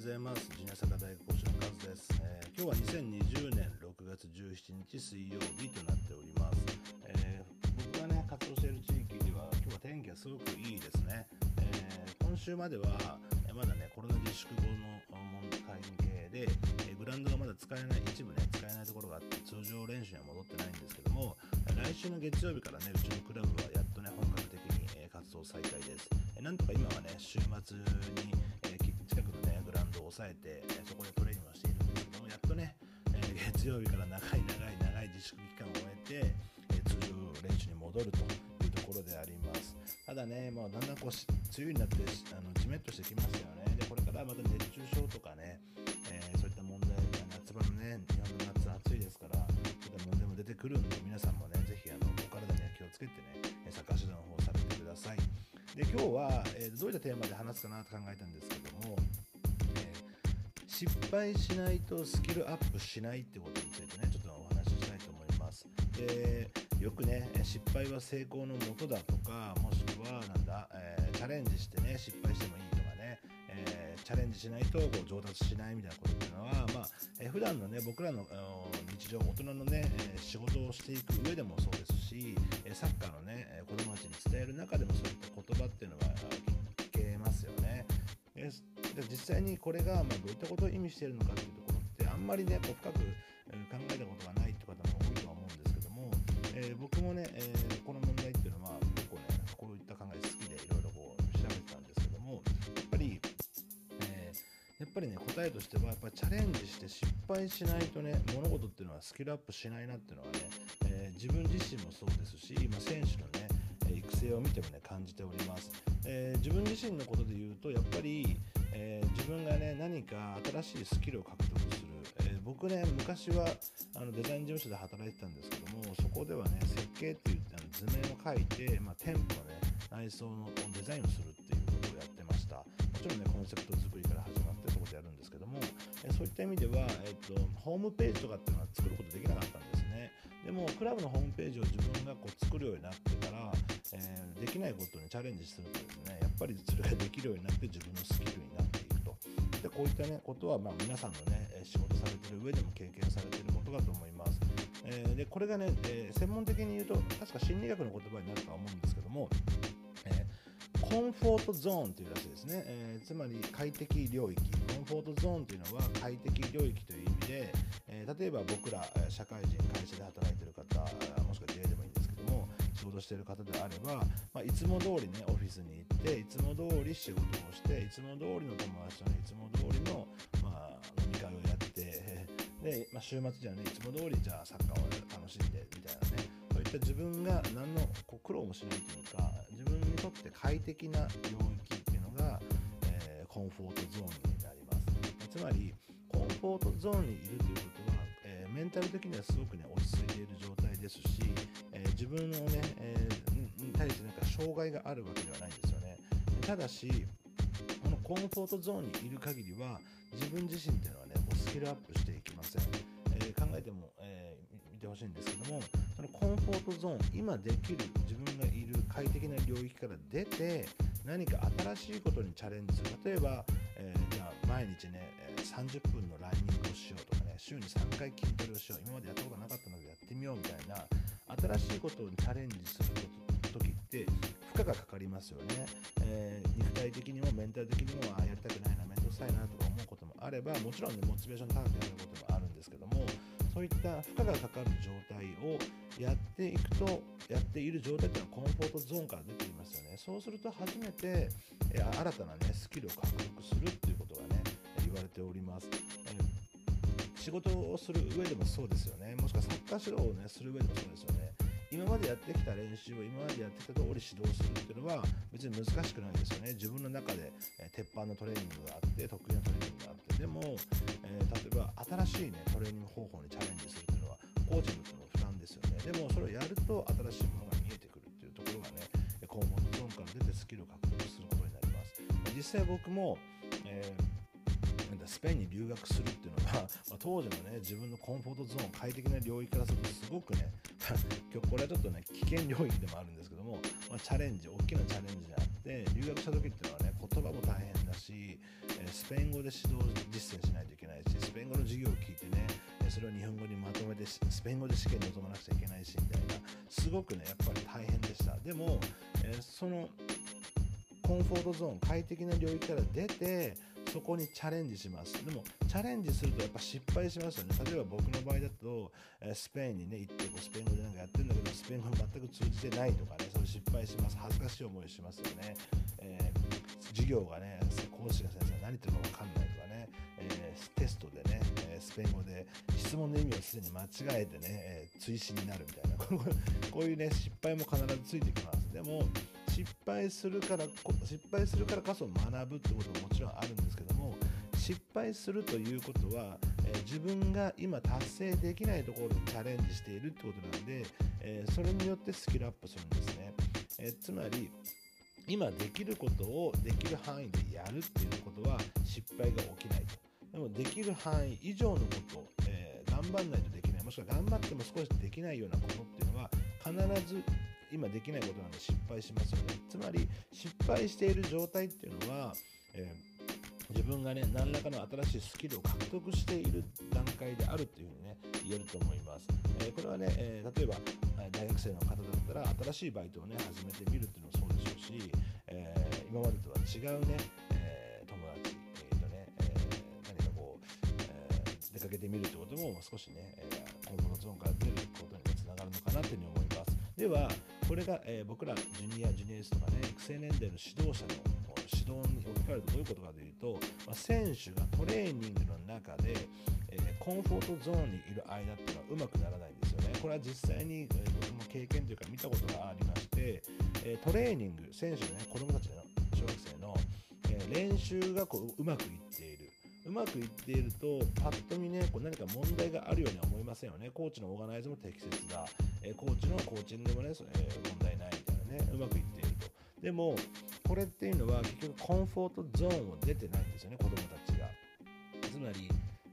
ございます。ジュニア坂大学講師のカズです、えー、今日は2020年6月17日水曜日となっております、えー、僕がね活動している地域では今日は天気がすごくいいですね、えー、今週まではえまだねコロナ自粛後の問題関係で、えグラウンドがまだ使えない一部ね使えないところがあって通常練習には戻ってないんですけども来週の月曜日からねうちのクラブはやっとね本格的に、え活動再開です、えなんとか今はね週末に、抑えて、そこでトレーニングをしているんですけどもやっとね、え月曜日から長い長い長い自粛期間を終えて、え通常練習に戻るというところであります。ただねもうだんだんこう梅雨になってあのジメッとしてきましたよね。でこれからまた熱中症とかね、えー、そういった問題が夏場のね日本の夏暑いですからそういった問題も出てくるんで皆さんもねぜひあのお体には気をつけてねサッカー指導の方をされてください。で今日は、えー、どういったテーマで話すかなと考えたんです、失敗しないとスキルアップしないってことについてねちょっとお話ししたいと思いますでよくね失敗は成功のもとだとかもしくはなんだ、えー、チャレンジしてね失敗してもいいとかね、えー、チャレンジしないとこう上達しないみたいなことっていうのは、まあえー、普段のね僕らの日常大人のね、え仕事をしていく上でもそうですしサッカーのね子供たちに伝える中でもそういった言葉っていうのは聞けますよね。で実際にこれがまどういったことを意味しているのかっていうところってあんまりねこう深く考えたことがないって方も多いとは思うんですけども、えー、僕もね、えー、この問題っていうのは結構ねこういった考え好きでいろいろこう調べてたんですけどもやっぱりえやっぱりね答えとしてはやっぱりチャレンジして失敗しないとね物事っていうのはスキルアップしないなっていうのはね、え、自分自身もそうですし、まあ、選手のね育成を見てもね感じております、え、自分自身のことで言うとやっぱり、えー、自分がね何か新しいスキルを獲得する、えー、僕ね昔はあのデザイン事務所で働いてたんですけどもそこではね設計っていうあの図面を描いて、まあ、店舗のね内装のデザインをするっていうことをやってました。もちろんねコンセプト作りから始まってそこでやるんですけども、えそういった意味では、えっとホームページとかっていうのは作ることできなかったんですね。でもクラブのホームページを自分がこう作るようになってから、えー、できないことにチャレンジするとですねやっぱりそれができるようになって自分のスキルになっていくと。でこういったねことはまあ皆さんのね仕事されてる上でも経験されてることだと思います、えー、でこれがね、えー、専門的に言うと確か心理学の言葉になるとは思うんですけども、えコンフォートゾーンというらしいですね、え、つまり快適領域。コンフォートゾーンというのは快適領域という意味で、え、例えば僕ら社会人会社で働いてる方もしくは J でもいいんですけども仕事してる方であれば、まあ、いつも通りねオフィスに行っていつも通り仕事をしていつも通りの友達とねいつも通りの、まあ、飲み会をやってで、まあ、週末じゃねいつも通りじゃあサッカーを楽しんでみたいなねそういった自分が何のこう苦労もしないというか自分にとって快適な領域っていうのが、えー、コンフォートゾーンになります。つまりコンフォートゾーンにいるということ、メンタル的にはすごくね落ち着いている状態ですし、えー、自分のね、えー、に対してなんか障害があるわけではないんですよね。ただしこのコンフォートゾーンにいる限りは自分自身っていうのはねもうスキルアップしていきません、え考えても、え見てほしいんですけどもそのコンフォートゾーン今できる自分がいる快適な領域から出て何か新しいことにチャレンジする。例えば、え、じゃあ毎日ね30分のランニングをしようとかね週に3回筋トレをしよう今までやったことなかったのでやってみようみたいな新しいことにチャレンジする時って負荷がかかりますよね、えー、肉体的にもメンタル的にもあやりたくないな面倒くさいなとか思うこともあればもちろんねモチベーション高くやることもあるんですけどもそういった負荷がかかる状態をやっていくとやっている状態っていうのはコンフォートゾーンから出ていますよね。そうすると初めて、え新たなねスキルを獲得するっていうことがねわれております、え仕事をする上でもそうですよね。もしくはサッカー指導をねする上でもそうですよね。今までやってきた練習を今までやってきた通り指導するっていうのは別に難しくないですよね。自分の中で、え鉄板のトレーニングがあって得意なトレーニングがあって。でも、えー、例えば新しいねトレーニング方法にチャレンジするっていうのはコーチングっていうの負担ですよね。でもそれをやると新しいものが見えてくるっていうところがねコンフォートゾーンから出てスキルを獲得することになります。実際僕も、えースペインに留学するっていうのが、まあ、当時のね自分のコンフォートゾーン快適な領域からするとすごくね 今日これはちょっとね危険領域でもあるんですけども、まあ、チャレンジ大きなチャレンジであって留学した時っていうのはね言葉も大変だし、えスペイン語で指導実践しないといけないしスペイン語の授業を聞いてねそれを日本語にまとめてスペイン語で試験に臨まなくちゃいけないしみたいなすごくねやっぱり大変でした。でも、えそのコンフォートゾーン快適な領域から出てそこにチャレンジします。でもチャレンジするとやっぱ失敗しますよね。例えば僕の場合だと、えスペインにね行ってこうスペイン語でなんかやってるんだけどスペイン語全く通じてないとかねそれ失敗します。恥ずかしい思いしますよね、えー、授業がね講師が先生何言ってるか分かんないとかね、えー、テストでね、えスペイン語で質問の意味をすでに間違えてね、え追試になるみたいな。こういうね失敗も必ずついてきます。でも失敗するから失敗するからこそ学ぶってことももちろんあるんですけども失敗するということは、えー、自分が今達成できないところにチャレンジしているってことなんで、えー、それによってスキルアップするんですね、え、つまり今できることをできる範囲でやるっていうことは失敗が起きないと。でもできる範囲以上のこと、えー頑張んないとできない。もしくは頑張っても少しできないようなことっていうのは必ず今できないことなんで失敗しますよね。つまり失敗している状態っていうのは、えー、自分がね何らかの新しいスキルを獲得している段階であるっていうふうにね言えると思います、えー、これはね、えー、例えば大学生の方だったら新しいバイトをね始めてみるっていうのもそうでしょうし、え今までとは違うね、え友達、と何かこう、出かけてみるってことも少しね、えコンフォートゾーンから出ることにつながるのかなというふうに思います。ではこれが、えー、僕らジュニア、ジュニアエースとかね、育成年齢の指導者の指導に置き換えるとどういうことかというと、まあ、選手がトレーニングの中で、えー、コンフォートゾーンにいる間っていうのはうまくならないんですよね。これは実際に、えー、僕も経験というか見たことがありまして、えー、トレーニング、選手のね、子供たちの小学生の、えー、練習がこううまくいっている。うまくいっていると、パッと見ね、こう何か問題があるようには思いませんよね。コーチのオーガナイズも適切だ。え、コーチのコーチングもね、え、問題ないみたいなね、うまくいっていると。でも、これっていうのは結局コンフォートゾーンを出てないんですよね、子供たちが。つまり、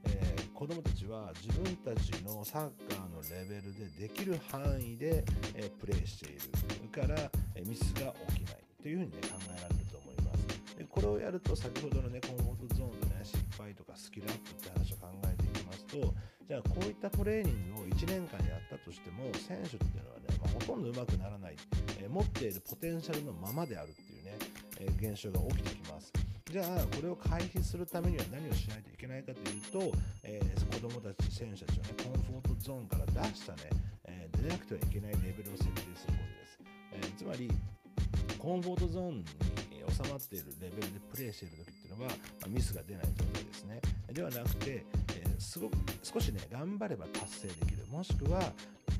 えー、子供たちは自分たちのサッカーのレベルでできる範囲で、えー、プレーしているから、え、ミスが起きないというふうに、ね、考えられるこれをやると先ほどのねコンフォートゾーンでね失敗とかスキルアップって話を考えていきますとじゃあこういったトレーニングを1年間やったとしても選手っていうのはね、まあ、ほとんど上手くならない、えー、持っているポテンシャルのままであるっていうね、えー、現象が起きてきます。じゃあこれを回避するためには何をしないといけないかというと、えー、子供たち選手たちをねコンフォートゾーンから出したね、え出なくてはいけないレベルを設定することです、えつまりコンフォートゾーンに収まっているレベルでプレーしている時っていうのは、まミスが出ない状態ですね。ではなくて、えー、すごく少しね頑張れば達成できる。もしくは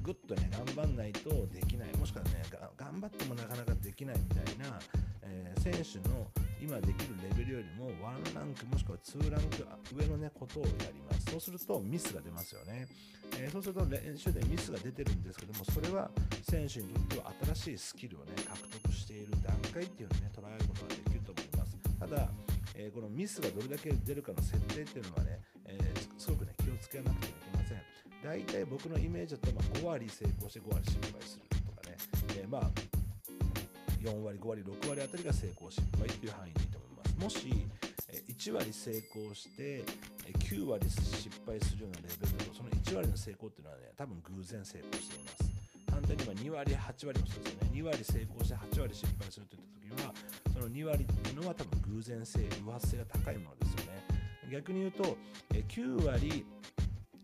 ぐっとね頑張んないとできない。もしくはね頑張ってもなかなかできないみたいな、えー、選手の今できるレベルよりも1ランクもしくは2ランク上のねことをやります。そうするとミスが出ますよね、えー、そうすると練習でミスが出てるんですけどもそれは選手にとっては新しいスキルをね獲得している段階っていうのをね捉えることができると思います。ただえー、このミスがどれだけ出るかの設定っていうのはね、えー、すごくね気をつけなくてはいけません。大体僕のイメージだと、ま、5割成功して5割失敗するとかね、えー、まあ4割5割6割あたりが成功失敗っていう範囲でいいと思います。もし1割成功して9割失敗するようなレベルだとその1割の成功っていうのはね多分偶然成功しています。反対に2割8割もそうですよね。2割成功して8割失敗するといった時にはその2割っていうのは多分偶然性偶発性が高いものですよね。逆に言うと9割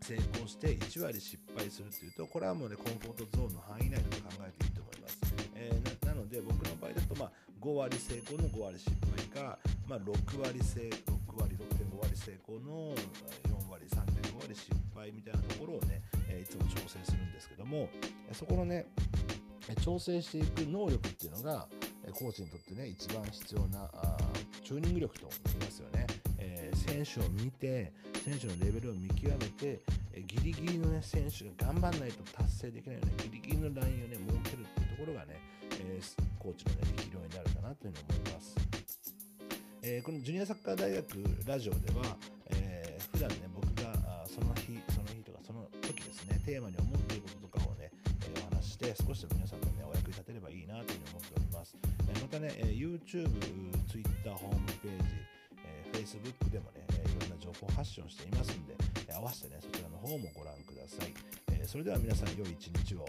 成功して1割失敗するっていうとこれはもうねコンフォートゾーンの範囲内だと考えていいと思います、えー、なので僕の場合だと、まあ、5割成功の5割失敗か、まあ、6割成6割6.5割成功の4割3.5割失敗みたいなところをね、えー、いつも調整するんですけどもそこのね調整していく能力っていうのがコーチにとってね一番必要なあチューニング力と言いますよね、えー、選手を見て選手のレベルを見極めて、えー、ギリギリの、ね、選手が頑張らないと達成できないよねギリギリのラインをね設けるっていうところがね、えー、コーチのね力量になるかなというふうに思います、えこのジュニアサッカー大学ラジオでは、えー、普段ね僕があその日その日とかその時ですねテーマに思っていることとかをね、えお話して少しでも皆さんのねお役に立てればいいなというふうに思っております、えまたね、え YouTube、Twitter ホームページ、え Facebook でもね、えーいろんな情報発信をしていますんで、え合わせてね、そちらの方もご覧ください。えそれでは皆さん、良い一日を。